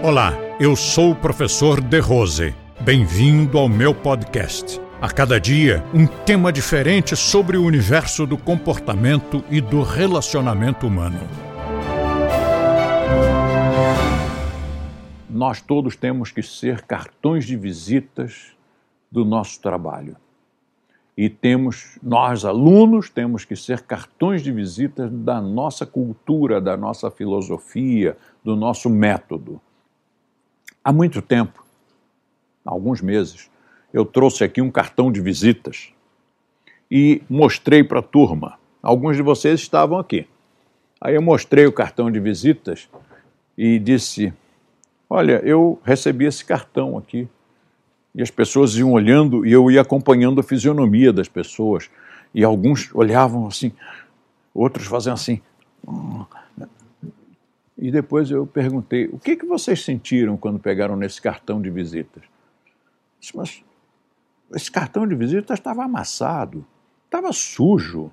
Olá, eu sou o professor De Rose. Bem-vindo ao meu podcast. A cada dia, um tema diferente sobre o universo do comportamento e do relacionamento humano. Nós todos temos que ser cartões de visitas do nosso trabalho. E temos, nós alunos, temos que ser cartões de visitas da nossa cultura, da nossa filosofia, do nosso método. Há muito tempo, alguns meses, eu trouxe aqui um cartão de visitas e mostrei para a turma. Alguns de vocês estavam aqui. Aí eu mostrei o cartão de visitas e disse: Olha, eu recebi esse cartão aqui. E as pessoas iam olhando e eu ia acompanhando a fisionomia das pessoas. E alguns olhavam assim, outros faziam assim. E depois eu perguntei: o que, que vocês sentiram quando pegaram nesse cartão de visitas? Disse, mas esse cartão de visitas estava amassado, estava sujo.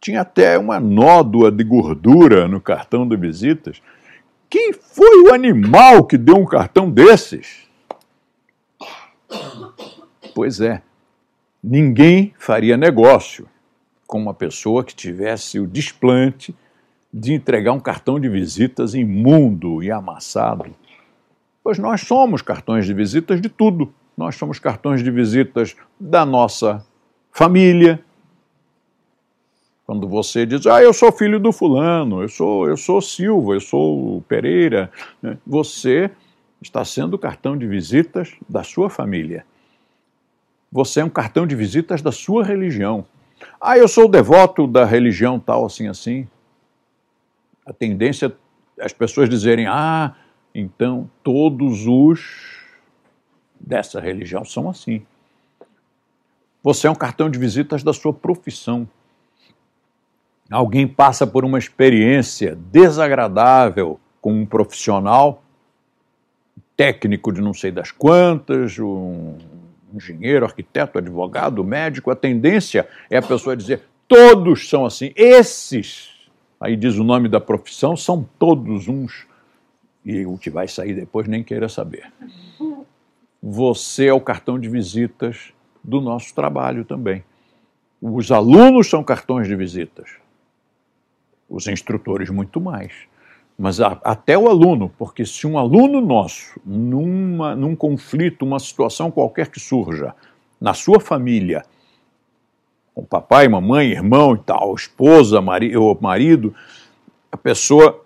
Tinha até uma nódoa de gordura no cartão de visitas. Quem foi o animal que deu um cartão desses? Pois é, ninguém faria negócio com uma pessoa que tivesse o desplante de entregar um cartão de visitas imundo e amassado. Pois nós somos cartões de visitas de tudo. Nós somos cartões de visitas da nossa família. Quando você diz, ah, eu sou filho do fulano, eu sou, eu sou Silva, eu sou Pereira, né? você está sendo o cartão de visitas da sua família. Você é um cartão de visitas da sua religião. Ah, eu sou devoto da religião tal, assim, assim a tendência é as pessoas dizerem: ah, então todos os dessa religião são assim. Você é um cartão de visitas da sua profissão. Alguém passa por uma experiência desagradável com um profissional, técnico de não sei das quantas, um engenheiro, arquiteto, advogado, médico, a tendência é a pessoa dizer: todos são assim. Esses aí diz o nome da profissão, são todos uns, e o que vai sair depois nem queira saber. Você é o cartão de visitas do nosso trabalho também. Os alunos são cartões de visitas, os instrutores muito mais. Mas a, até o aluno, porque se um aluno nosso, numa, num conflito, uma situação qualquer que surja, na sua família, com papai, mamãe, irmão e tal, esposa, mari ou marido, a pessoa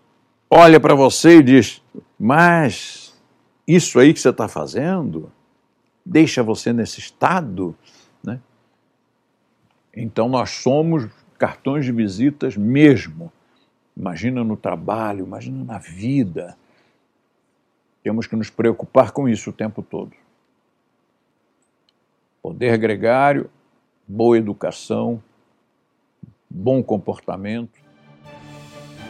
olha para você e diz: Mas isso aí que você está fazendo deixa você nesse estado? Né? Então nós somos cartões de visitas mesmo. Imagina no trabalho, imagina na vida. Temos que nos preocupar com isso o tempo todo. Poder gregário boa educação, bom comportamento.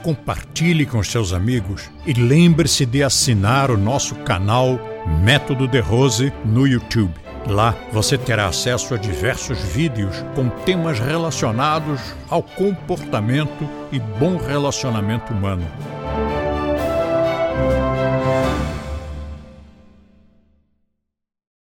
Compartilhe com seus amigos e lembre-se de assinar o nosso canal Método de Rose no YouTube. Lá você terá acesso a diversos vídeos com temas relacionados ao comportamento e bom relacionamento humano.